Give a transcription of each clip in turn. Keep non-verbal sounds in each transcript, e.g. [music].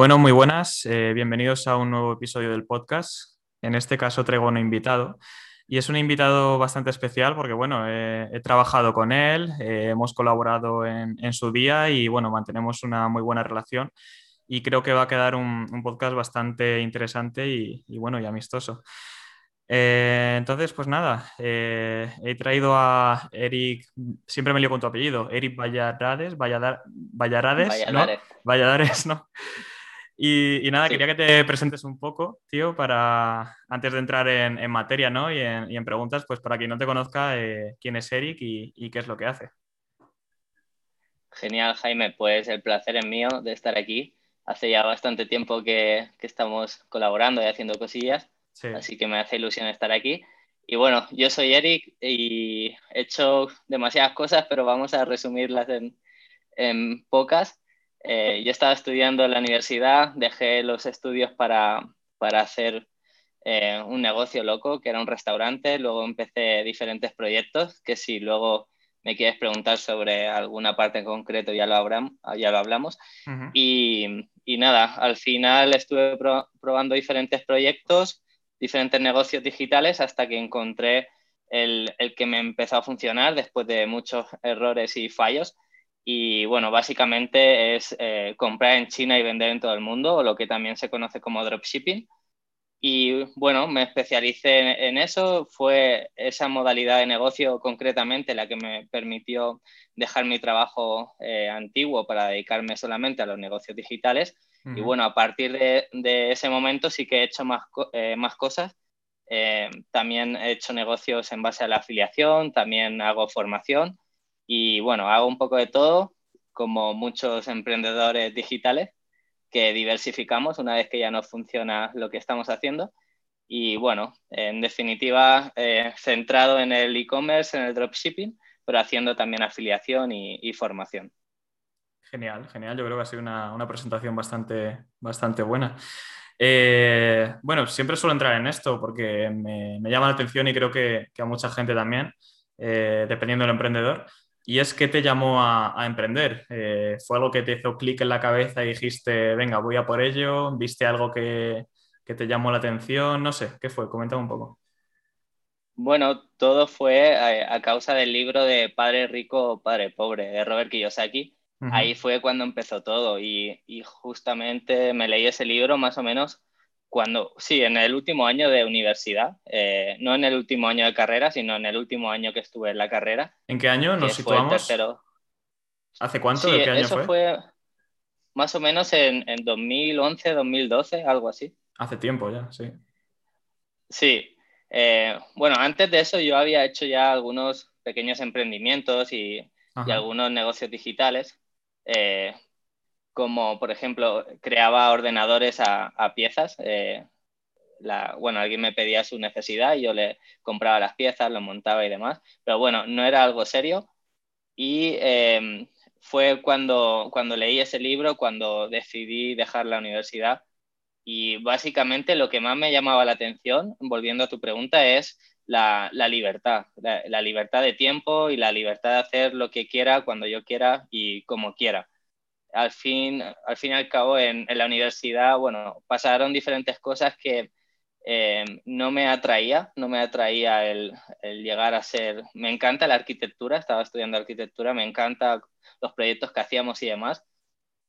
Bueno, muy buenas. Eh, bienvenidos a un nuevo episodio del podcast. En este caso traigo un invitado y es un invitado bastante especial porque, bueno, he trabajado con él, eh, hemos colaborado en, su día y, bueno, mantenemos una muy buena relación y creo que va a quedar un, podcast bastante interesante y, bueno, y amistoso. Eh, entonces, pues nada, eh, he traído a Eric, siempre me lío con tu apellido, Eric Valladares, Valladares, Valladares, ¿no? Valladares, ¿no? Y, nada, quería que te presentes un poco, tío, para antes de entrar en, materia, ¿no? Y en, preguntas, pues para quien no te conozca, eh, quién es Eric y, qué es lo que hace. Genial, Jaime, pues el placer es mío de estar aquí. Hace ya bastante tiempo que, que estamos colaborando y haciendo cosillas Así que me hace ilusión estar aquí. Y bueno, yo soy Eric y he hecho demasiadas cosas, pero vamos a resumirlas en, pocas. Eh, yo estaba estudiando en la universidad, dejé los estudios para, para hacer eh, un negocio loco, que era un restaurante. Luego empecé diferentes proyectos, que si luego me quieres preguntar sobre alguna parte en concreto, ya lo, habrán, ya lo hablamos. y, y, nada, al final estuve probando diferentes proyectos diferentes negocios digitales hasta que encontré el, que me empezó a funcionar después de muchos errores y fallos. Y bueno, básicamente es eh, comprar en China y vender en todo el mundo, o lo que también se conoce como dropshipping. Y bueno, me especialicé en, eso. Fue esa modalidad de negocio concretamente la que me permitió dejar mi trabajo eh, antiguo para dedicarme solamente a los negocios digitales y bueno, a partir de, ese momento sí que he hecho más, eh, más cosas. Eh, también he hecho negocios en base a la afiliación, también hago formación y bueno, hago un poco de todo, como muchos emprendedores digitales que diversificamos una vez que ya no funciona lo que estamos haciendo. Y bueno, en definitiva, eh, centrado en el e-commerce, en el dropshipping, pero haciendo también afiliación y formación. Genial, genial. Yo creo que ha sido una, presentación bastante, bastante buena. Eh, bueno, siempre suelo entrar en esto porque me, llama la atención y creo que, a mucha gente también, eh, dependiendo del emprendedor. Y es que te llamó a, emprender. Eh, ¿Fue algo que te hizo clic en la cabeza y dijiste, venga, voy a por ello? ¿Viste algo que, te llamó la atención? No sé, ¿qué fue? Coméntame un poco. Bueno, todo fue a, a causa del libro de Padre Rico, Padre Pobre de Robert Kiyosaki Ahí fue cuando empezó todo y, justamente me leí ese libro más o menos cuando, sí, en el último año de universidad, eh, no en el último año de carrera, sino en el último año que estuve en la carrera. ¿En qué año nos situamos? ¿Hace cuánto? Sí, qué año eso fue? más o menos en, en 2011, 2012, algo así. Hace tiempo ya, sí. Sí. Eh, bueno, antes de eso yo había hecho ya algunos pequeños emprendimientos y, y algunos negocios digitales eh, como por ejemplo creaba ordenadores a, piezas. Eh, bueno, alguien me pedía su necesidad y yo le compraba las piezas, lo montaba y demás, pero bueno, no era algo serio. Y em, fue cuando, cuando leí ese libro, cuando decidí dejar la universidad. Y básicamente lo que más me llamaba la atención, volviendo a tu pregunta, es la, libertad, la, libertad de tiempo y la libertad de hacer lo que quiera, cuando yo quiera y como quiera. Al fin, al fin y al cabo, en, la universidad, bueno, pasaron diferentes cosas que eh, no me atraía, no me atraía el, llegar a ser, me encanta la arquitectura, estaba estudiando arquitectura, me encanta los proyectos que hacíamos y demás,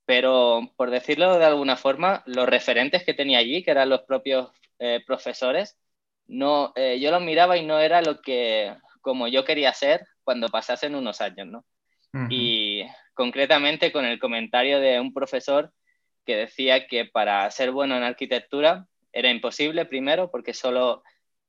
pero por decirlo de alguna forma, los referentes que tenía allí, que eran los propios eh, profesores, no, eh, yo lo miraba y no era lo que como yo quería ser cuando pasasen unos años, ¿no? Y concretamente con el comentario de un profesor que decía que para ser bueno en arquitectura era imposible primero porque solo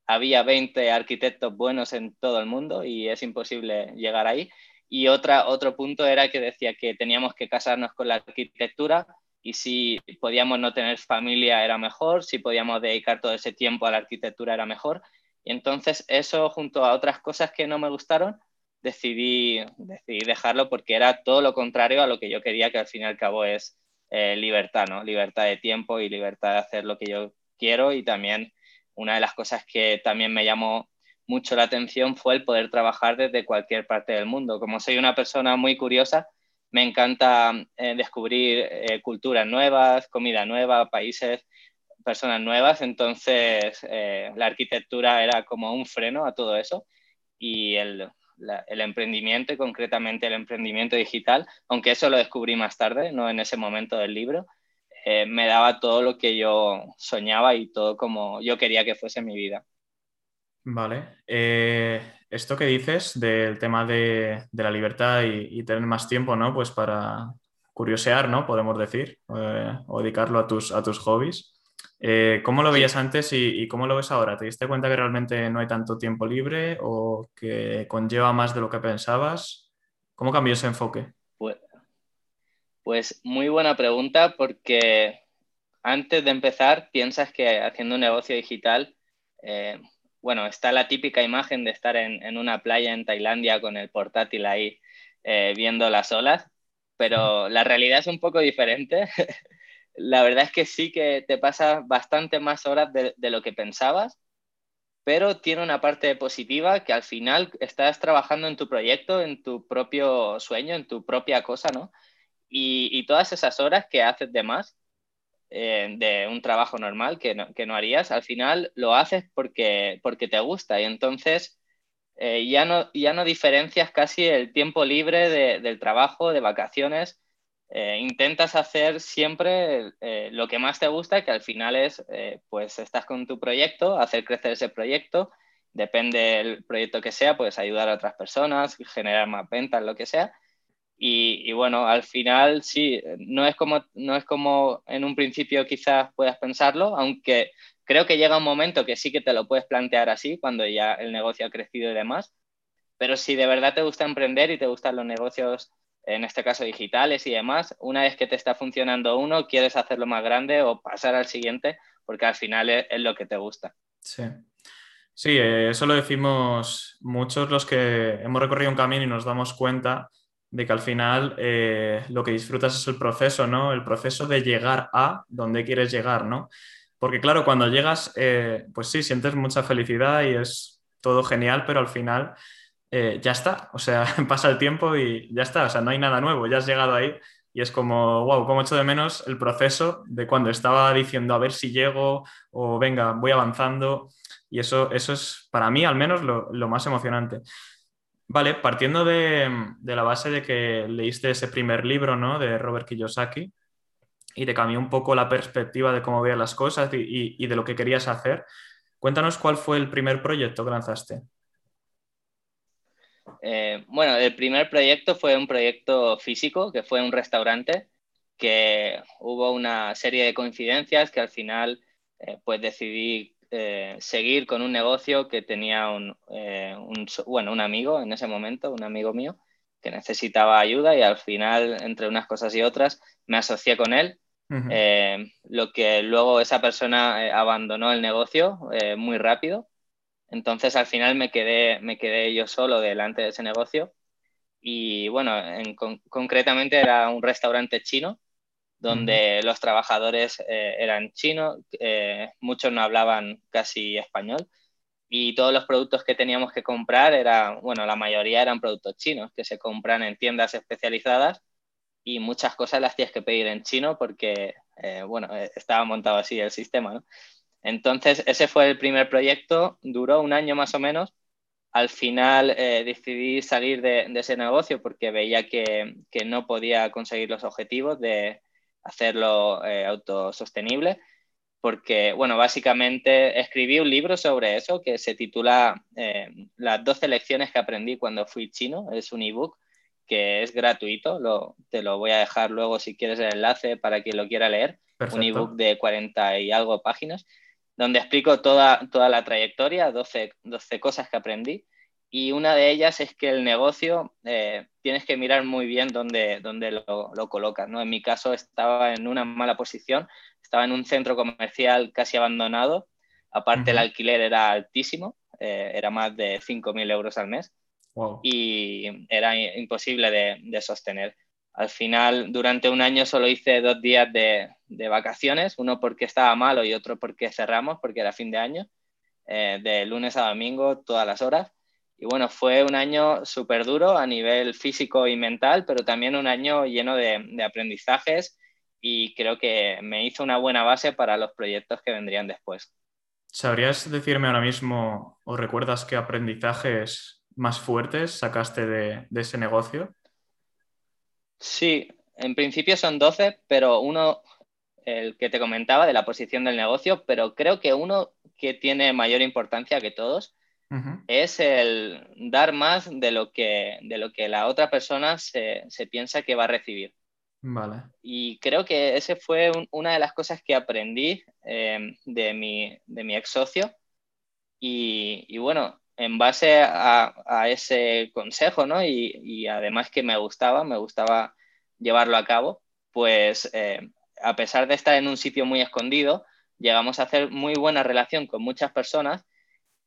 había 20 arquitectos buenos en todo el mundo y es imposible llegar ahí. Y otra, otro punto era que decía que teníamos que casarnos con la arquitectura y si podíamos no tener familia era mejor, si podíamos dedicar todo ese tiempo a la arquitectura era mejor. Y entonces eso junto a otras cosas que no me gustaron, decidí, decidí dejarlo porque era todo lo contrario a lo que yo quería, que al fin y al cabo es eh, libertad, ¿no? Libertad de tiempo y libertad de hacer lo que yo quiero y también una de las cosas que también me llamó mucho la atención fue el poder trabajar desde cualquier parte del mundo. Como soy una persona muy curiosa, me encanta eh, descubrir eh, culturas nuevas, comida nueva, países, personas nuevas. Entonces, la arquitectura era como un freno a todo eso y el, el emprendimiento, y concretamente el emprendimiento digital, aunque eso lo descubrí más tarde, no en ese momento del libro, me daba todo lo que yo soñaba y todo como yo quería que fuese mi vida. Vale. Eh, esto que dices del tema de, la libertad y, tener más tiempo, ¿no? Pues para curiosear, ¿no? Podemos decir, eh, o dedicarlo a tus, a tus hobbies. Eh, ¿Cómo lo veías antes y, cómo lo ves ahora? ¿Te diste cuenta que realmente no hay tanto tiempo libre o que conlleva más de lo que pensabas? ¿Cómo cambió ese enfoque? Pues, pues muy buena pregunta porque antes de empezar piensas que haciendo un negocio digital bueno, está la típica imagen de estar en, una playa en Tailandia con el portátil ahí eh, viendo las olas, pero la realidad es un poco diferente. [laughs] la verdad es que sí que te pasas bastante más horas de, lo que pensabas, pero tiene una parte positiva que al final estás trabajando en tu proyecto, en tu propio sueño, en tu propia cosa, ¿no? Y, y todas esas horas que haces de más eh, de un trabajo normal que no, que no, harías, al final lo haces porque, porque te gusta y entonces eh, ya, no, ya no diferencias casi el tiempo libre del trabajo, de vacaciones. Eh, intentas hacer siempre lo que más te gusta, que al final es, pues estás con tu proyecto, hacer crecer ese proyecto, depende del proyecto que sea, puedes ayudar a otras personas, generar más ventas, lo que sea, y, bueno, al final sí, no es, como, no es como en un principio quizás puedas pensarlo, aunque creo que llega un momento que sí que te lo puedes plantear así, cuando ya el negocio ha crecido y demás. Pero si de verdad te gusta emprender y te gustan los negocios, en este caso digitales y demás, una vez que te está funcionando uno, quieres hacerlo más grande o pasar al siguiente, porque al final es, lo que te gusta. Sí. Sí, eh, eso lo decimos muchos los que hemos recorrido un camino y nos damos cuenta de que al final eh, lo que disfrutas es el proceso, ¿no? El proceso de llegar a donde quieres llegar, ¿no? Porque claro, cuando llegas, eh, pues sí, sientes mucha felicidad y es todo genial, pero al final eh, ya está, o sea, [laughs] pasa el tiempo y ya está, o sea, no hay nada nuevo, ya has llegado ahí y es como, wow, cómo echo de menos el proceso de cuando estaba diciendo a ver si llego o venga, voy avanzando y eso, eso es para mí al menos lo, más emocionante. Vale, partiendo de, la base de que leíste ese primer libro, ¿no? De Robert Kiyosaki y te cambió un poco la perspectiva de cómo veías las cosas y, de lo que querías hacer. Cuéntanos cuál fue el primer proyecto que lanzaste. Eh, bueno, el primer proyecto fue un proyecto físico, que fue un restaurante, que hubo una serie de coincidencias que al final eh, pues decidí eh, seguir con un negocio que tenía un, bueno, un amigo en ese momento, un amigo mío, que necesitaba ayuda y al final, entre unas cosas y otras, me asocié con él. Lo que luego esa persona abandonó el negocio muy rápido. Entonces al final me quedé, me quedé yo solo delante de ese negocio. Y bueno, concretamente era un restaurante chino donde los trabajadores eh, eran chinos, eh, muchos no hablaban casi español y todos los productos que teníamos que comprar era, bueno, la mayoría eran productos chinos que se compran en tiendas especializadas y muchas cosas las tienes que pedir en chino porque, eh, bueno, estaba montado así el sistema, ¿no? Entonces, ese fue el primer proyecto, duró un año más o menos. Al final decidí salir de, ese negocio porque veía que, que no podía conseguir los objetivos de, hacerlo eh, autosostenible, porque, bueno, básicamente escribí un libro sobre eso que se titula eh, Las 12 lecciones que aprendí cuando fui chino. Es un ebook que es gratuito, lo, te lo voy a dejar luego si quieres el enlace para quien lo quiera leer. Un ebook de 40 y algo páginas, donde explico toda, toda la trayectoria, 12, 12 cosas que aprendí y una de ellas es que el negocio eh, tienes que mirar muy bien dónde, dónde lo, lo, colocas. ¿no? En mi caso estaba en una mala posición, estaba en un centro comercial casi abandonado, aparte el alquiler era altísimo, eh, era más de 5.000 euros al mes y era imposible de, de, sostener. Al final, durante un año solo hice dos días de, de, vacaciones, uno porque estaba malo y otro porque cerramos, porque era fin de año, eh, de lunes a domingo, todas las horas bueno, fue un año súper duro a nivel físico y mental, pero también un año lleno de, de aprendizajes y creo que me hizo una buena base para los proyectos que vendrían después. ¿Sabrías decirme ahora mismo o recuerdas qué aprendizajes más fuertes sacaste de, ese negocio? Sí, en principio son 12, pero uno, el que te comentaba de la posición del negocio, pero creo que uno que tiene mayor importancia que todos es el dar más de lo que, de lo que la otra persona se piensa que va a recibir. Vale. Y creo que ese fue una de las cosas que aprendí eh, de, mi, de mi ex socio. Y, bueno, en base a, ese consejo, ¿no? Y, además que me gustaba, me gustaba llevarlo a cabo, pues eh, a pesar de estar en un sitio muy escondido, llegamos a hacer muy buena relación con muchas personas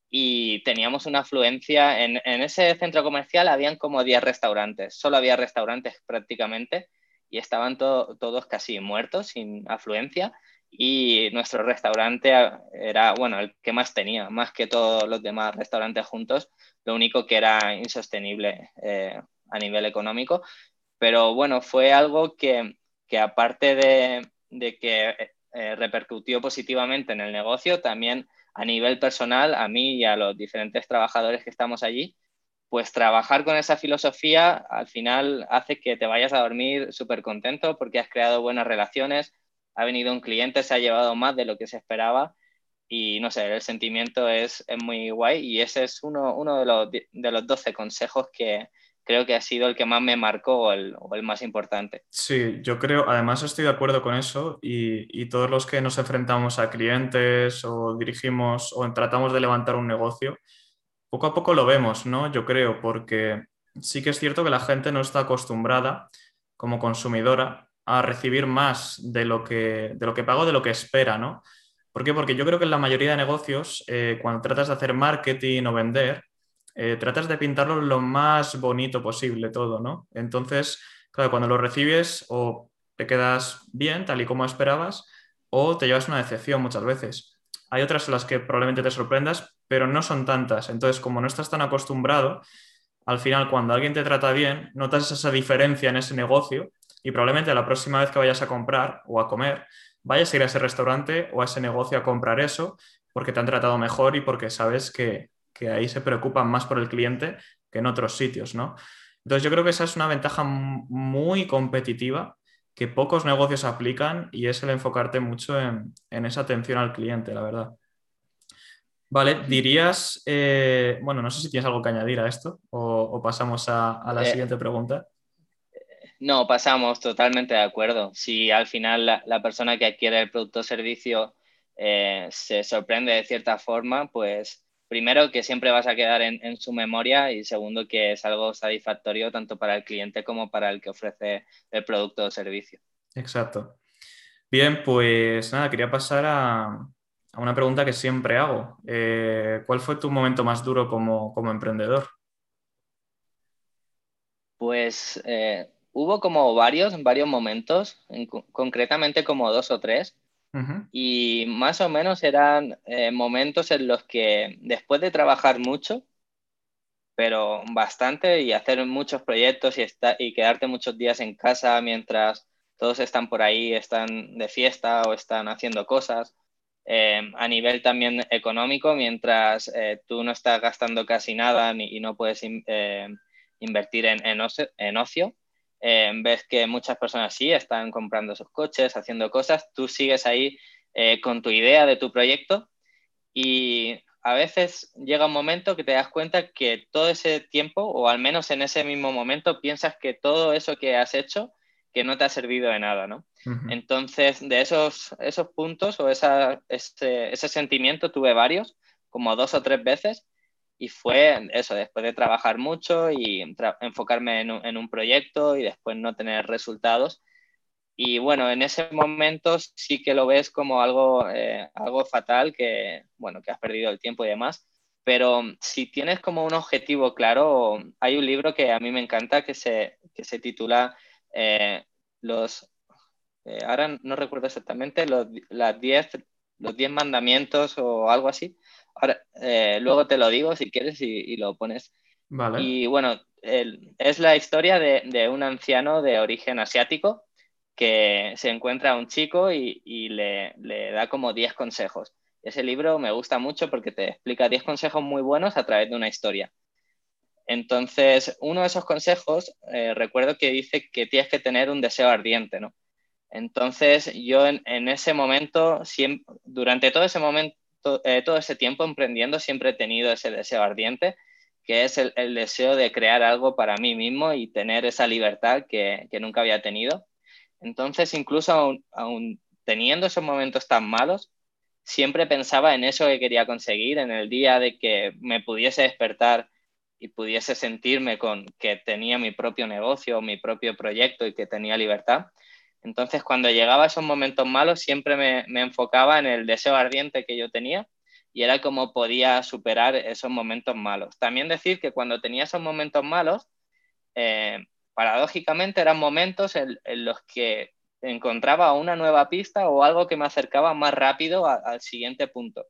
y teníamos una afluencia. En, ese centro comercial habían como 10 restaurantes, solo había restaurantes prácticamente y estaban todos casi muertos, sin afluencia. Y nuestro restaurante era, bueno, el que más tenía, más que todos los demás restaurantes juntos, lo único que era insostenible eh, a nivel económico. Pero bueno, fue algo que, que aparte de, de que eh, repercutió positivamente en el negocio, también a nivel personal, a mí y a los diferentes trabajadores que estamos allí, pues trabajar con esa filosofía al final hace que te vayas a dormir súper contento porque has creado buenas relaciones, ha venido un cliente, se ha llevado más de lo que se esperaba y no sé, el sentimiento es, muy guay y ese es uno, uno de, los, de los 12 consejos que creo que ha sido el que más me marcó o el, más importante. Sí, yo creo, además estoy de acuerdo con eso y, y todos los que nos enfrentamos a clientes o dirigimos o tratamos de levantar un negocio, poco a poco lo vemos, ¿no? Yo creo, porque sí que es cierto que la gente no está acostumbrada como consumidora a recibir más de lo que, de lo que pago, de lo que espera, ¿no? ¿Por qué? Porque yo creo que en la mayoría de negocios, eh, cuando tratas de hacer marketing o vender, eh, tratas de pintarlo lo más bonito posible todo, ¿no? Entonces, claro, cuando lo recibes o te quedas bien, tal y como esperabas, o te llevas una decepción muchas veces. Hay otras en las que probablemente te sorprendas, pero no son tantas. Entonces, como no estás tan acostumbrado, al final cuando alguien te trata bien, notas esa diferencia en ese negocio y probablemente la próxima vez que vayas a comprar o a comer, vayas a ir a ese restaurante o a ese negocio a comprar eso porque te han tratado mejor y porque sabes que, ahí se preocupan más por el cliente que en otros sitios, ¿no? Entonces yo creo que esa es una ventaja muy competitiva que pocos negocios aplican y es el enfocarte mucho en, en esa atención al cliente, la verdad. Vale, dirías, eh, bueno, no sé si tienes algo que añadir a esto o, pasamos a, la eh, siguiente pregunta. No, pasamos, totalmente de acuerdo. Si al final la, persona que adquiere el producto o servicio eh, se sorprende de cierta forma, pues primero que siempre vas a quedar en, en, su memoria y segundo que es algo satisfactorio tanto para el cliente como para el que ofrece el producto o servicio. Exacto. Bien, pues nada, quería pasar a, a una pregunta que siempre hago. Eh, ¿Cuál fue tu momento más duro como, emprendedor? Pues eh, hubo como varios, varios momentos, concretamente como dos o tres. Y más o menos eran eh, momentos en los que después de trabajar mucho, pero bastante, y hacer muchos proyectos y, y quedarte muchos días en casa mientras todos están por ahí, están de fiesta o están haciendo cosas, eh, a nivel también económico, mientras eh, tú no estás gastando casi nada y no puedes eh, invertir en, en, ocio, ves que muchas personas sí están comprando sus coches, haciendo cosas, tú sigues ahí con tu idea de tu proyecto y a veces llega un momento que te das cuenta que todo ese tiempo, o al menos en ese mismo momento, piensas que todo eso que has hecho que no te ha servido de nada, ¿no? Entonces, de esos, esos puntos o ese, ese, sentimiento tuve varios, como dos o tres veces, y fue eso, después de trabajar mucho y enfocarme en un, en un, proyecto y después no tener resultados. Y bueno, en ese momento sí que lo ves como algo, eh, algo fatal, que, bueno, que has perdido el tiempo y demás. Pero si tienes como un objetivo claro, hay un libro que a mí me encanta que se, que se titula eh, los, eh, ahora no recuerdo exactamente, los, las diez, los diez mandamientos o algo así. Ahora, eh, luego te lo digo si quieres y, lo pones. Y bueno, es la historia de, un anciano de origen asiático que se encuentra a un chico y, le, le, da como 10 consejos. Ese libro me gusta mucho porque te explica 10 consejos muy buenos a través de una historia. Entonces, uno de esos consejos, eh, recuerdo que dice que tienes que tener un deseo ardiente, ¿no? Entonces, yo en, ese momento, durante todo ese momento, eh, todo ese tiempo emprendiendo, siempre he tenido ese deseo ardiente, que es el, deseo de crear algo para mí mismo y tener esa libertad que, nunca había tenido. Entonces, incluso aún teniendo esos momentos tan malos, siempre pensaba en eso que quería conseguir, en el día de que me pudiese despertar y pudiese sentirme con que tenía mi propio negocio, mi propio proyecto y que tenía libertad. Entonces, cuando llegaba a esos momentos malos, siempre me, enfocaba en el deseo ardiente que yo tenía y era como podía superar esos momentos malos. También decir que cuando tenía esos momentos malos, eh, paradójicamente eran momentos en, los que encontraba una nueva pista o algo que me acercaba más rápido al siguiente punto.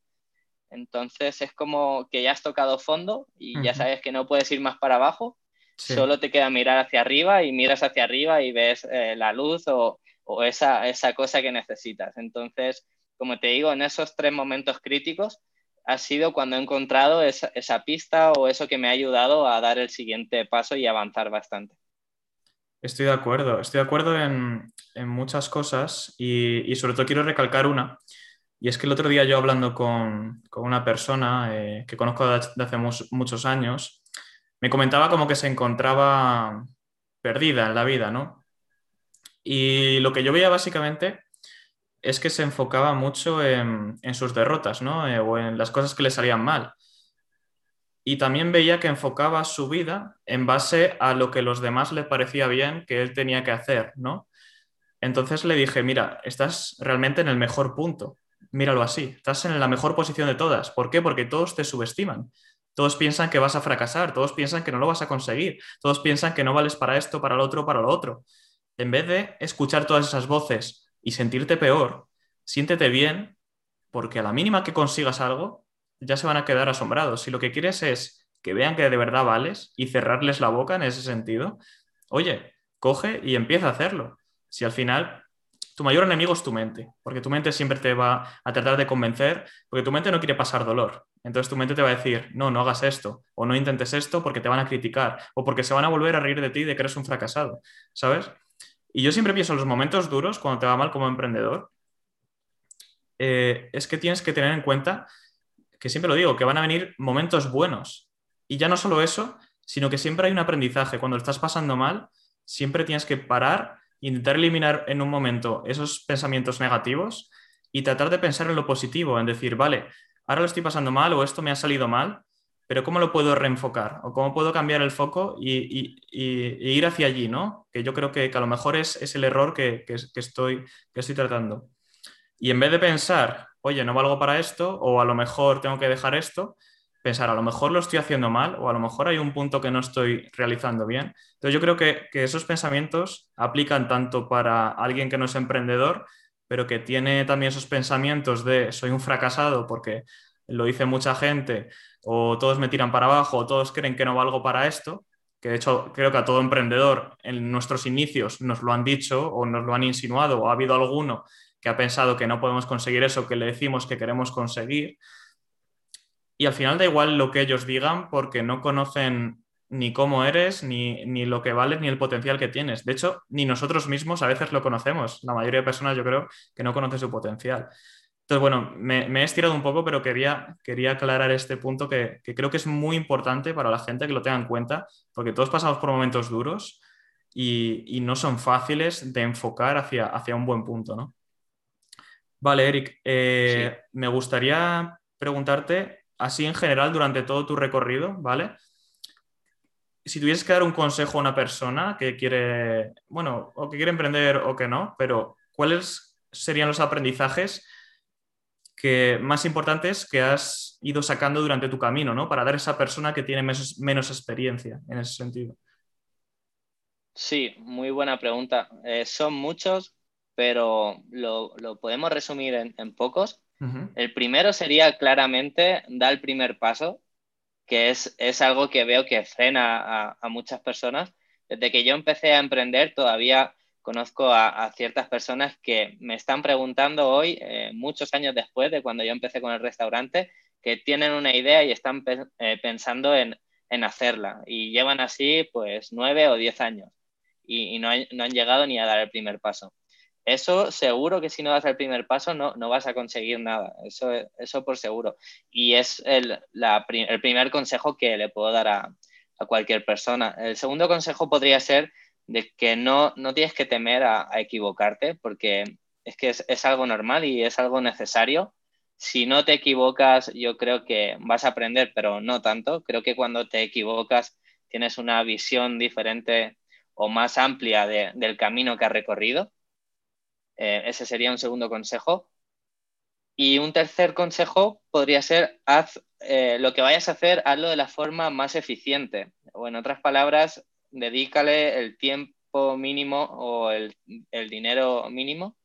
Entonces es como que ya has tocado fondo y ya sabes que no puedes ir más para abajo, solo te queda mirar hacia arriba y miras hacia arriba y ves eh, la luz o, esa, cosa que necesitas. Entonces, como te digo, en esos tres momentos críticos ha sido cuando he encontrado esa, pista o eso que me ha ayudado a dar el siguiente paso y avanzar bastante. Estoy de acuerdo, estoy de acuerdo en, muchas cosas y, y, sobre todo quiero recalcar una, y es que el otro día yo hablando con, una persona eh, que conozco desde hace muchos años, me comentaba como que se encontraba perdida en la vida, ¿no? Y lo que yo veía básicamente es que se enfocaba mucho en, sus derrotas, ¿no? Eh, o en las cosas que le salían mal. Y también veía que enfocaba su vida en base a lo que los demás le parecía bien que él tenía que hacer, ¿no? Entonces le dije, mira, estás realmente en el mejor punto míralo así, estás en la mejor posición de todas. ¿Por qué? Porque todos te subestiman. Todos piensan que vas a fracasar, todos piensan que no lo vas a conseguir, todos piensan que no vales para esto, para lo otro, para lo otro. En vez de escuchar todas esas voces y sentirte peor, siéntete bien, porque a la mínima que consigas algo, ya se van a quedar asombrados. Si lo que quieres es que vean que de verdad vales y cerrarles la boca en ese sentido, oye, coge y empieza a hacerlo. Si al final tu mayor enemigo es tu mente, porque tu mente siempre te va a tratar de convencer, porque tu mente no quiere pasar dolor. Entonces tu mente te va a decir, no, no hagas esto, o no intentes esto porque te van a criticar, o porque se van a volver a reír de ti de que eres un fracasado, ¿sabes? Y yo siempre pienso en los momentos duros, cuando te va mal como emprendedor, eh, es que tienes que tener en cuenta, que siempre lo digo, que van a venir momentos buenos. Y ya no solo eso, sino que siempre hay un aprendizaje. Cuando estás pasando mal, siempre tienes que parar intentar eliminar en un momento esos pensamientos negativos y tratar de pensar en lo positivo, en decir, vale, ahora lo estoy pasando mal o esto me ha salido mal, pero ¿cómo lo puedo reenfocar? ¿O cómo puedo cambiar el foco y, ir hacia allí, ¿no? Que yo creo que, a lo mejor es, el error que, estoy, que tratando. Y en vez de pensar, oye, no valgo para esto, o a lo mejor tengo que dejar esto, pensar, a lo mejor lo estoy haciendo mal o a lo mejor hay un punto que no estoy realizando bien. Entonces yo creo que, esos pensamientos aplican tanto para alguien que no es emprendedor, pero que tiene también esos pensamientos de soy un fracasado porque lo dice mucha gente o todos me tiran para abajo o todos creen que no valgo para esto, que de hecho creo que a todo emprendedor en nuestros inicios nos lo han dicho o nos lo han insinuado o ha habido alguno que ha pensado que no podemos conseguir eso que le decimos que queremos conseguir y al final da igual lo que ellos digan porque no conocen ni cómo eres, ni, lo que vales, ni el potencial que tienes. De hecho, ni nosotros mismos a veces lo conocemos. La mayoría de personas yo creo que no conoce su potencial. Entonces, bueno, me, he estirado un poco, pero quería, quería aclarar este punto que, creo que es muy importante para la gente que lo tenga en cuenta, porque todos pasamos por momentos duros y, no son fáciles de enfocar hacia, hacia un buen punto, ¿no? Vale, Eric, eh, me gustaría preguntarte así en general durante todo tu recorrido, ¿vale? Si tuvieses que dar un consejo a una persona que quiere, bueno, o que quiere emprender o que no, pero ¿cuáles serían los aprendizajes que, más importantes que has ido sacando durante tu camino, ¿no? Para dar a esa persona que tiene menos, experiencia en ese sentido. Sí, muy buena pregunta. Eh, son muchos, pero lo, podemos resumir en pocos. El primero sería claramente dar el primer paso. que es, es algo que veo que frena a, muchas personas. Desde que yo empecé a emprender, todavía conozco a, ciertas personas que me están preguntando hoy, eh, muchos años después de cuando yo empecé con el restaurante, que tienen una idea y están eh, pensando en, en, hacerla. Y llevan así pues nueve o diez años y, no, no han llegado ni a dar el primer paso. Eso seguro que si no das el primer paso no, no vas a conseguir nada, eso, eso por seguro. Y es el, el primer consejo que le puedo dar a, a, cualquier persona. El segundo consejo podría ser de que no, no tienes que temer a, equivocarte, porque es que es, es, algo normal y es algo necesario. Si no te equivocas, yo creo que vas a aprender, pero no tanto. Creo que cuando te equivocas tienes una visión diferente o más amplia de, del camino que has recorrido eh, ese sería un segundo consejo. Y un tercer consejo podría ser, haz eh, lo que vayas a hacer, hazlo de la forma más eficiente. O en otras palabras, dedícale el tiempo mínimo o el, dinero mínimo.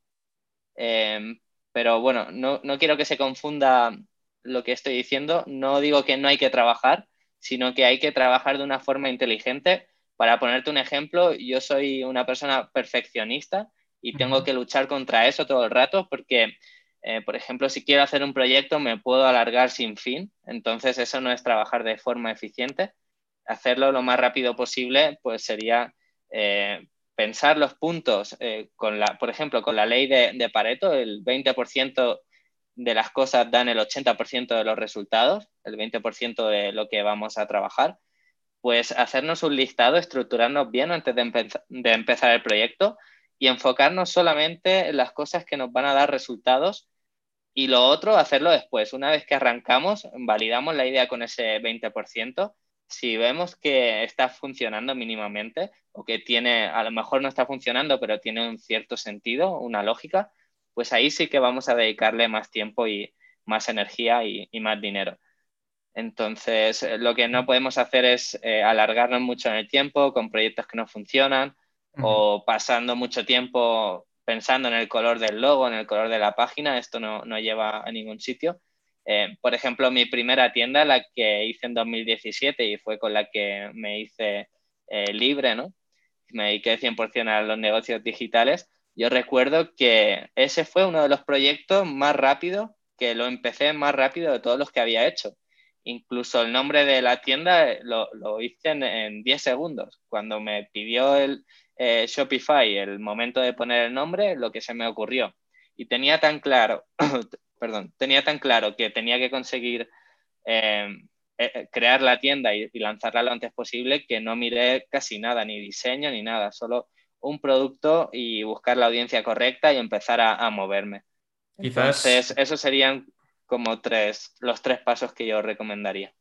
Em, pero bueno, no, no quiero que se confunda lo que estoy diciendo. No digo que no hay que trabajar, sino que hay que trabajar de una forma inteligente. Para ponerte un ejemplo, yo soy una persona perfeccionista y tengo que luchar contra eso todo el rato porque, eh, por ejemplo, si quiero hacer un proyecto me puedo alargar sin fin, entonces eso no es trabajar de forma eficiente. Hacerlo lo más rápido posible, pues sería eh, pensar los puntos, eh, con por ejemplo, con la ley de, Pareto, el 20% de las cosas dan el 80% de los resultados, el 20% de lo que vamos a trabajar, pues hacernos un listado, estructurarnos bien antes de empezar el proyecto y enfocarnos solamente en las cosas que nos van a dar resultados y lo otro, hacerlo después. Una vez que arrancamos, validamos la idea con ese 20%. Si vemos que está funcionando mínimamente o que tiene, a lo mejor no está funcionando, pero tiene un cierto sentido, una lógica, pues ahí sí que vamos a dedicarle más tiempo y más energía y, más dinero. Entonces, lo que no podemos hacer es eh, alargarnos mucho en el tiempo con proyectos que no funcionan o pasando mucho tiempo pensando en el color del logo, en el color de la página, esto no, no lleva a ningún sitio. Eh, por ejemplo, mi primera tienda, la que hice en 2017 y fue con la que me hice eh, libre, ¿no? Me dediqué 100% a los negocios digitales. Yo recuerdo que ese fue uno de los proyectos más rápidos, que lo empecé más rápido de todos los que había hecho. Incluso el nombre de la tienda lo, lo hice en, en 10 segundos. Cuando me pidió el, eh, Shopify el momento de poner el nombre, lo que se me ocurrió. Y tenía tan claro, perdón, tenía tan claro que tenía que conseguir eh, eh, crear la tienda y, lanzarla lo antes posible que no miré casi nada, ni diseño ni nada, solo un producto y buscar la audiencia correcta y empezar a, moverme. Quizás... Entonces, esos serían como tres, los tres pasos que yo recomendaría.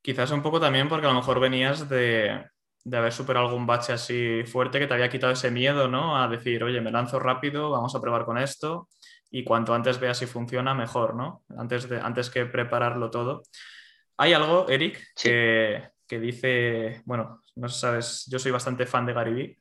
Quizás un poco también porque a lo mejor venías de, de haber superado algún bache así fuerte que te había quitado ese miedo, ¿no? A decir, oye, me lanzo rápido, vamos a probar con esto y cuanto antes veas si funciona, mejor, ¿no? Antes, de, antes que prepararlo todo. Hay algo, Eric, que, dice, bueno, no sabes, yo soy bastante fan de Gary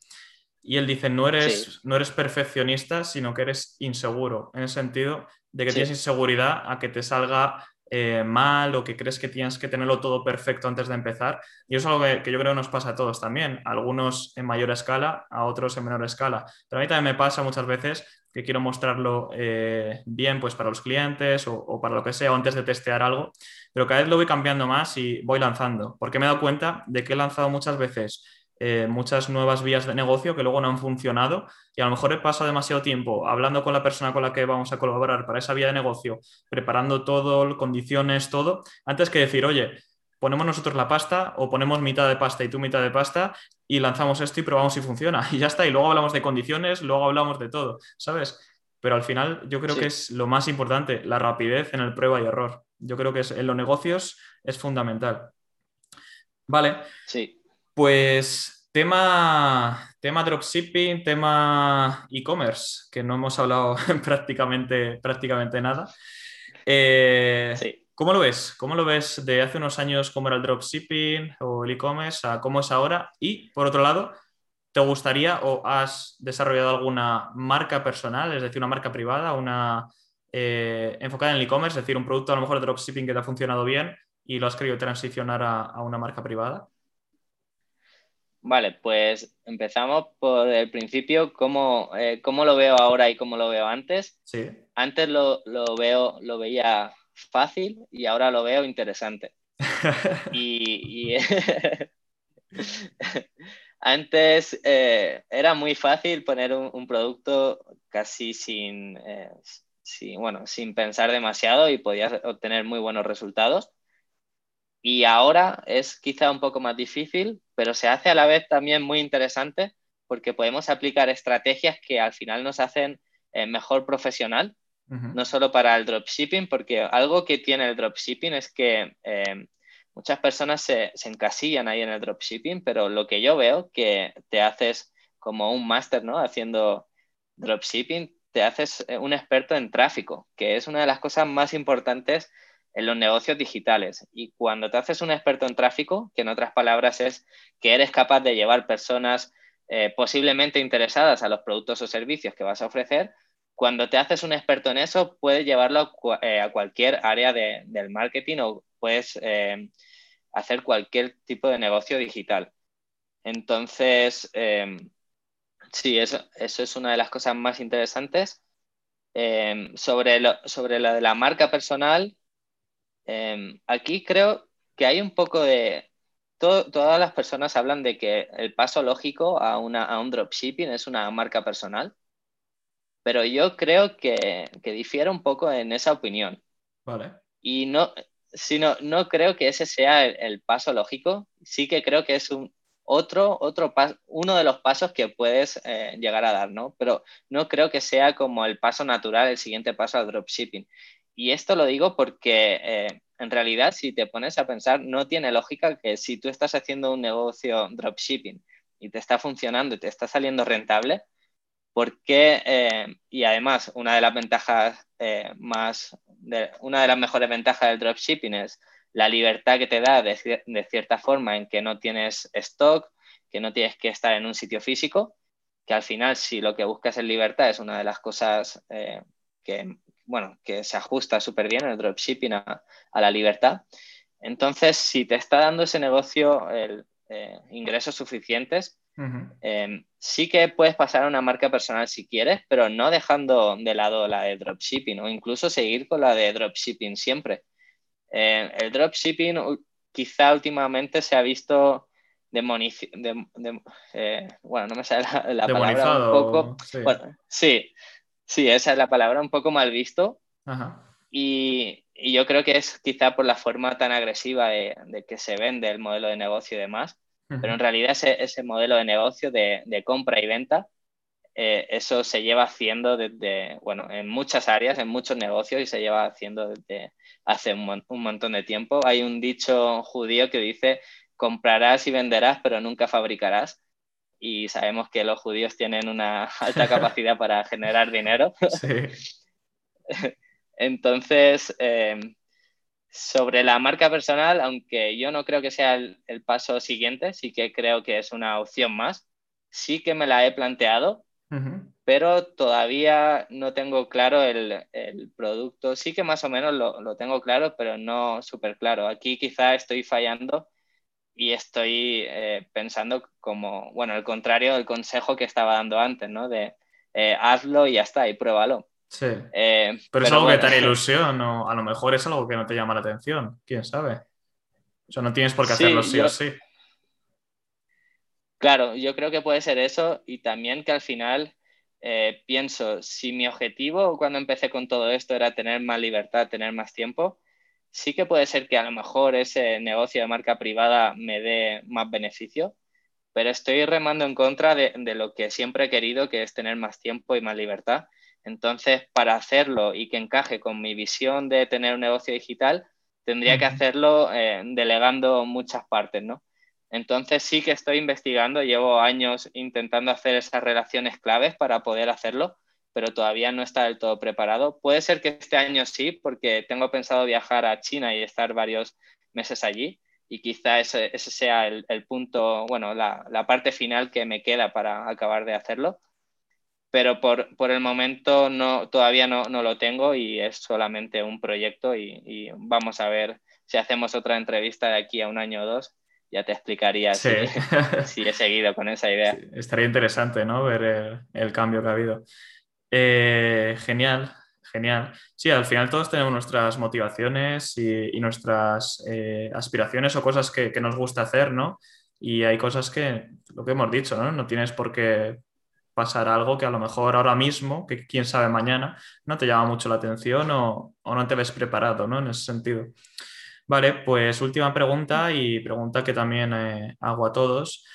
y él dice, no eres, no eres perfeccionista, sino que eres inseguro, en el sentido de que tienes inseguridad a que te salga eh, mal o que crees que tienes que tenerlo todo perfecto antes de empezar. Y eso es algo que, yo creo que nos pasa a todos también, algunos en mayor escala, a otros en menor escala. Pero a mí también me pasa muchas veces que quiero mostrarlo eh, bien pues para los clientes o, para lo que sea antes de testear algo, pero cada vez lo voy cambiando más y voy lanzando, porque me he dado cuenta de que he lanzado muchas veces eh, muchas nuevas vías de negocio que luego no han funcionado y a lo mejor he pasado demasiado tiempo hablando con la persona con la que vamos a colaborar para esa vía de negocio, preparando todo, condiciones, todo, antes que decir, oye, ponemos nosotros la pasta o ponemos mitad de pasta y tú mitad de pasta y lanzamos esto y probamos si funciona [laughs] y ya está. Y luego hablamos de condiciones, luego hablamos de todo, ¿sabes? Pero al final yo creo que es lo más importante, la rapidez en el prueba y error. Yo creo que es, en los negocios es fundamental. Vale. Sí. Pues tema, tema dropshipping, tema e-commerce, que no hemos hablado [laughs] prácticamente, prácticamente nada. Eh, ¿Cómo lo ves? ¿Cómo lo ves de hace unos años cómo era el dropshipping o el e-commerce a cómo es ahora? Y por otro lado, ¿te gustaría o has desarrollado alguna marca personal, es decir, una marca privada, una eh, enfocada en el e-commerce, es decir, un producto a lo mejor de dropshipping que te ha funcionado bien y lo has querido transicionar a, una marca privada? Vale, pues empezamos por el principio, cómo, eh, lo veo ahora y cómo lo veo antes. Sí. Antes lo, veo, lo veía fácil y ahora lo veo interesante. [laughs] y, [laughs] antes eh, era muy fácil poner un, producto casi sin, eh, sin, bueno, sin pensar demasiado y podías obtener muy buenos resultados. Y ahora es quizá un poco más difícil, pero se hace a la vez también muy interesante porque podemos aplicar estrategias que al final nos hacen eh, mejor profesional, no solo para el dropshipping, porque algo que tiene el dropshipping es que eh, muchas personas se, se, encasillan ahí en el dropshipping, pero lo que yo veo que te haces como un máster, ¿no? Haciendo dropshipping, te haces eh, un experto en tráfico, que es una de las cosas más importantes en los negocios digitales. Y cuando te haces un experto en tráfico, que en otras palabras es que eres capaz de llevar personas eh, posiblemente interesadas a los productos o servicios que vas a ofrecer, cuando te haces un experto en eso, puedes llevarlo a, eh, cualquier área del marketing o puedes eh, hacer cualquier tipo de negocio digital. Entonces, sí, eso, es una de las cosas más interesantes. sobre, lo, sobre lo de la marca personal, Em, aquí creo que hay un poco de... todas las personas hablan de que el paso lógico a, una, a un dropshipping es una marca personal, pero yo creo que, que difiere un poco en esa opinión. Vale. Y no, sino, no creo que ese sea el, paso lógico, sí que creo que es un, otro, otro uno de los pasos que puedes eh, llegar a dar, ¿no? Pero no creo que sea como el paso natural, el siguiente paso al dropshipping. Y esto lo digo porque eh, en realidad, si te pones a pensar, no tiene lógica que si tú estás haciendo un negocio dropshipping y te está funcionando y te está saliendo rentable, porque, eh, y además, una de las ventajas eh, más, una de las mejores ventajas del dropshipping es la libertad que te da de, de, cierta forma en que no tienes stock, que no tienes que estar en un sitio físico, que al final, si lo que buscas es libertad, es una de las cosas que bueno, que se ajusta súper bien el dropshipping a, la libertad. Entonces, si te está dando ese negocio eh, ingresos suficientes, em, sí que puedes pasar a una marca personal si quieres, pero no dejando de lado la de dropshipping o incluso seguir con la de dropshipping siempre. Eh, el dropshipping quizá últimamente se ha visto de, eh, bueno, no me sale [laughs] la, palabra un poco. sí, Sí, esa es la palabra, un poco mal visto. Y, yo creo que es quizá por la forma tan agresiva de, que se vende el modelo de negocio y demás. Pero en realidad ese, ese modelo de negocio de, compra y venta, eh, eso se lleva haciendo desde, bueno, en muchas áreas, en muchos negocios y se lleva haciendo desde hace un, un montón de tiempo. Hay un dicho judío que dice, comprarás y venderás, pero nunca fabricarás y sabemos que los judíos tienen una [laughs] alta capacidad para generar dinero. [laughs] Entonces, em, sobre la marca personal, aunque yo no creo que sea el, paso siguiente, sí que creo que es una opción más. Sí que me la he planteado, pero todavía no tengo claro el, producto. Sí que más o menos lo, lo tengo claro, pero no súper claro. Aquí quizá estoy fallando y estoy eh, pensando como, bueno, el contrario del consejo que estaba dando antes, ¿no? De eh, hazlo y ya está, y pruébalo. Sí. Eh, pero, es algo que te da ilusión, o a lo mejor es algo que no te llama la atención, quién sabe. O sea, no tienes por qué hacerlo sí, o sí. Claro, yo creo que puede ser eso y también que al final pienso, si mi objetivo cuando empecé con todo esto era tener más libertad, tener más tiempo, sí que puede ser que a lo mejor ese negocio de marca privada me dé más beneficio, pero estoy remando en contra de, lo que siempre he querido, que es tener más tiempo y más libertad. Entonces, para hacerlo y que encaje con mi visión de tener un negocio digital, tendría que hacerlo eh, delegando muchas partes, ¿no? Entonces sí que estoy investigando, llevo años intentando hacer esas relaciones claves para poder hacerlo, pero todavía no está del todo preparado. Puede ser que este año sí, porque tengo pensado viajar a China y estar varios meses allí y quizá ese, sea el, punto, bueno, la, parte final que me queda para acabar de hacerlo. Pero por, el momento no, todavía no, lo tengo y es solamente un proyecto y, vamos a ver si hacemos otra entrevista de aquí a un año o dos. Ya te explicaría [laughs] si, he seguido con esa idea. estaría interesante ¿no? ver el, cambio que ha habido. Eh, genial, genial. Sí, al final todos tenemos nuestras motivaciones y, nuestras eh, aspiraciones o cosas que, que, nos gusta hacer, ¿no? Y hay cosas que, lo que hemos dicho, ¿no? No tienes por qué pasar algo que a lo mejor ahora mismo, que quién sabe mañana, no te llama mucho la atención o, no te ves preparado, ¿no? En ese sentido. Vale, pues última pregunta y pregunta que también eh, hago a todos.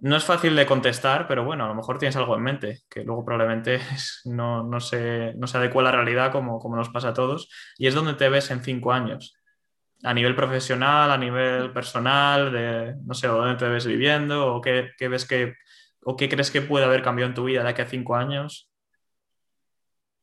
No es fácil de contestar, pero bueno, a lo mejor tienes algo en mente, que luego probablemente [laughs] no, no, se, no se a la realidad como, como nos pasa a todos, y es donde te ves en cinco años a nivel profesional, a nivel personal, de no sé, dónde te ves viviendo o qué, qué ves que ¿O qué crees que puede haber cambiado en tu vida de aquí a cinco años?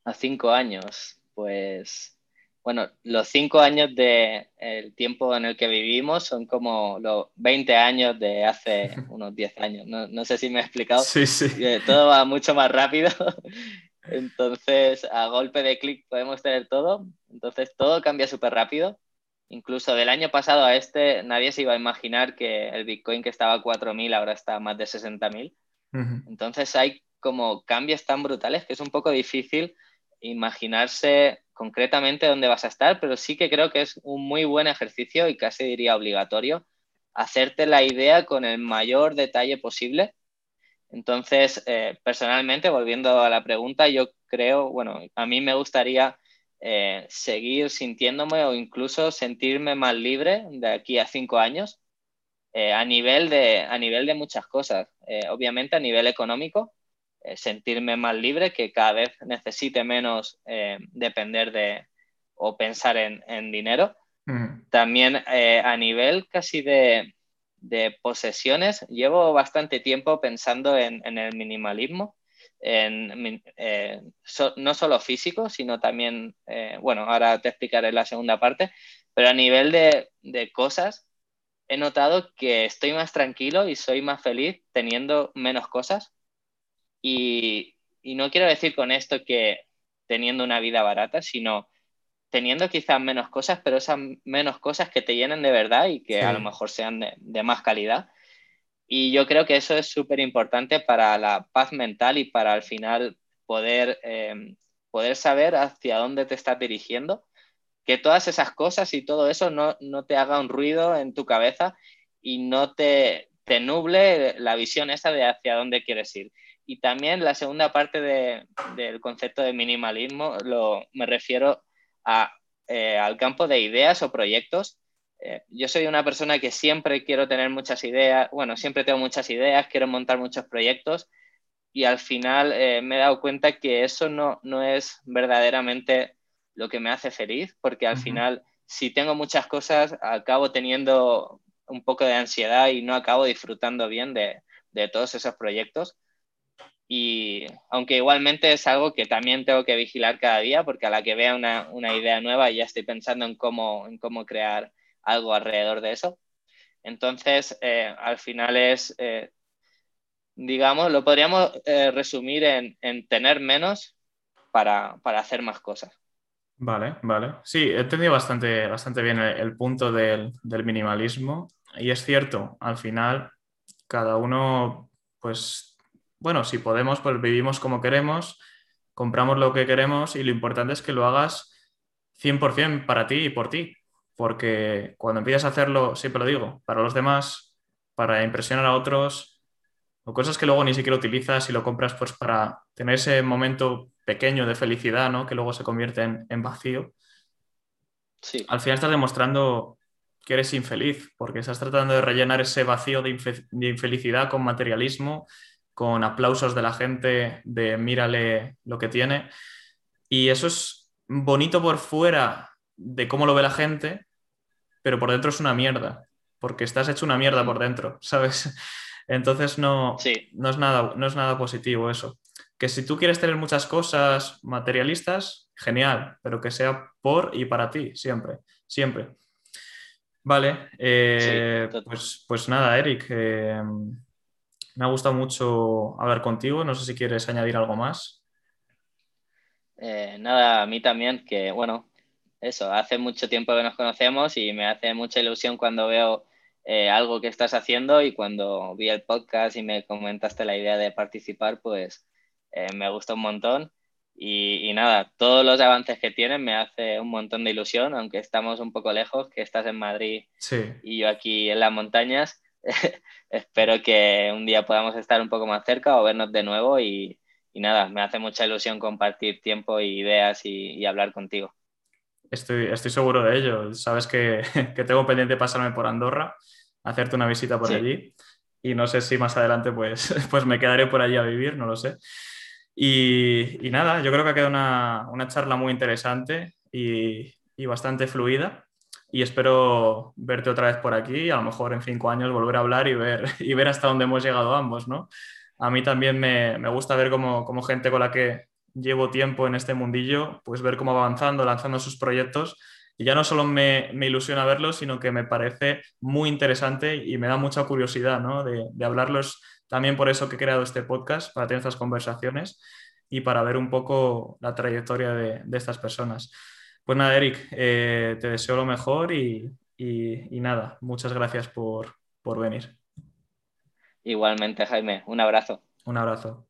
A cinco años, pues bueno, los cinco años del tiempo en el que vivimos son como los 20 años de hace [laughs] unos 10 años. No, sé si me he explicado. Sí, sí. [laughs] Eh, todo va mucho más rápido. [laughs] Entonces, a golpe de clic podemos tener todo. Entonces, todo cambia súper rápido. Incluso del año pasado a este, nadie se iba a imaginar que el Bitcoin que estaba a 4.000 ahora está a más de 60.000. Entonces hay como cambios tan brutales que es un poco difícil imaginarse concretamente dónde vas a estar, pero sí que creo que es un muy buen ejercicio y casi diría obligatorio hacerte la idea con el mayor detalle posible. Entonces, eh, personalmente, volviendo a la pregunta, yo creo, bueno, a mí me gustaría eh, seguir sintiéndome o incluso sentirme más libre de aquí a cinco años eh, a, nivel de, a nivel de muchas cosas. Eh, obviamente a nivel económico, eh, sentirme más libre, que cada vez necesite menos depender de o pensar en, dinero. También a nivel casi de, posesiones, llevo bastante tiempo pensando en, el minimalismo. En, no solo físico, sino también, bueno, ahora te explicaré la segunda parte, pero a nivel de, de cosas, he notado que estoy más tranquilo y soy más feliz teniendo menos cosas. Y, no quiero decir con esto que teniendo una vida barata, sino teniendo quizás menos cosas, pero esas menos cosas que te llenen de verdad y que a lo mejor sean de, más calidad. Y yo creo que eso es súper importante para la paz mental y para al final poder, eh, poder saber hacia dónde te estás dirigiendo que todas esas cosas y todo eso no, te haga un ruido en tu cabeza y no te, te nuble la visión esa de hacia dónde quieres ir. Y también la segunda parte del concepto de minimalismo lo, me refiero a, eh, al campo de ideas o proyectos. Eh, yo soy una persona que siempre quiero tener muchas ideas, bueno, siempre tengo muchas ideas, quiero montar muchos proyectos y al final eh, me he dado cuenta que eso no, no es verdaderamente lo que me hace feliz, porque al final, si tengo muchas cosas, acabo teniendo un poco de ansiedad y no acabo disfrutando bien de, todos esos proyectos. Y aunque igualmente es algo que también tengo que vigilar cada día, porque a la que vea una, idea nueva ya estoy pensando en cómo, en cómo crear algo alrededor de eso. Entonces, eh, al final es, eh, digamos, lo podríamos eh, resumir en, tener menos para hacer más cosas. Vale, vale. Sí, he entendido bastante, bastante bien el, punto del, minimalismo. Y es cierto, al final, cada uno, pues, bueno, si podemos, pues vivimos como queremos, compramos lo que queremos y lo importante es que lo hagas 100% para ti y por ti. Porque cuando empiezas a hacerlo, siempre lo digo, para los demás, para impresionar a otros, o cosas que luego ni siquiera utilizas y lo compras pues para tener ese momento pequeño de felicidad, ¿no? Que luego se convierte en, vacío. Sí. Al final estás demostrando que eres infeliz, porque estás tratando de rellenar ese vacío de, infelicidad con materialismo, con aplausos de la gente, de mírale lo que tiene. Y eso es bonito por fuera de cómo lo ve la gente, pero por dentro es una mierda, porque estás hecho una mierda por dentro, [laughs] ¿sabes? Entonces no, no, es, nada, no es nada positivo eso que si tú quieres tener muchas cosas materialistas, genial, pero que sea por y para ti, siempre, siempre. Vale, eh, pues, pues, nada, Eric, eh, Me ha gustado mucho hablar contigo. No sé si quieres añadir algo más. Eh, nada, a mí también, que bueno, eso, hace mucho tiempo que nos conocemos y me hace mucha ilusión cuando veo algo que estás haciendo y cuando vi el podcast y me comentaste la idea de participar, pues eh, me gustó un montón. Y, nada, todos los avances que tienen me hace un montón de ilusión, aunque estamos un poco lejos, que estás en Madrid y yo aquí en las montañas. [laughs] Espero que un día podamos estar un poco más cerca o vernos de nuevo y, nada, me hace mucha ilusión compartir tiempo y ideas y, hablar contigo. Estoy, estoy seguro de ello. Sabes que, [laughs] que, tengo pendiente pasarme por Andorra, hacerte una visita por allí y no sé si más adelante pues, [laughs] pues me quedaré por allí a vivir, no lo sé. Y, nada, yo creo que ha quedado una, charla muy interesante y, bastante fluida. Y espero verte otra vez por aquí, a lo mejor en cinco años volver a hablar y ver, [laughs] y ver hasta dónde hemos llegado ambos, ¿no? A mí también me, gusta ver cómo, gente con la que llevo tiempo en este mundillo, pues ver cómo va avanzando, lanzando sus proyectos. Y ya no solo me, ilusiona verlos, sino que me parece muy interesante y me da mucha curiosidad ¿no? de, de hablarlos también por eso que he creado este podcast, para tener estas conversaciones y para ver un poco la trayectoria de, estas personas. Pues nada, Eric, eh, te deseo lo mejor y, nada, muchas gracias por, por venir. Igualmente, Jaime, un abrazo. Un abrazo.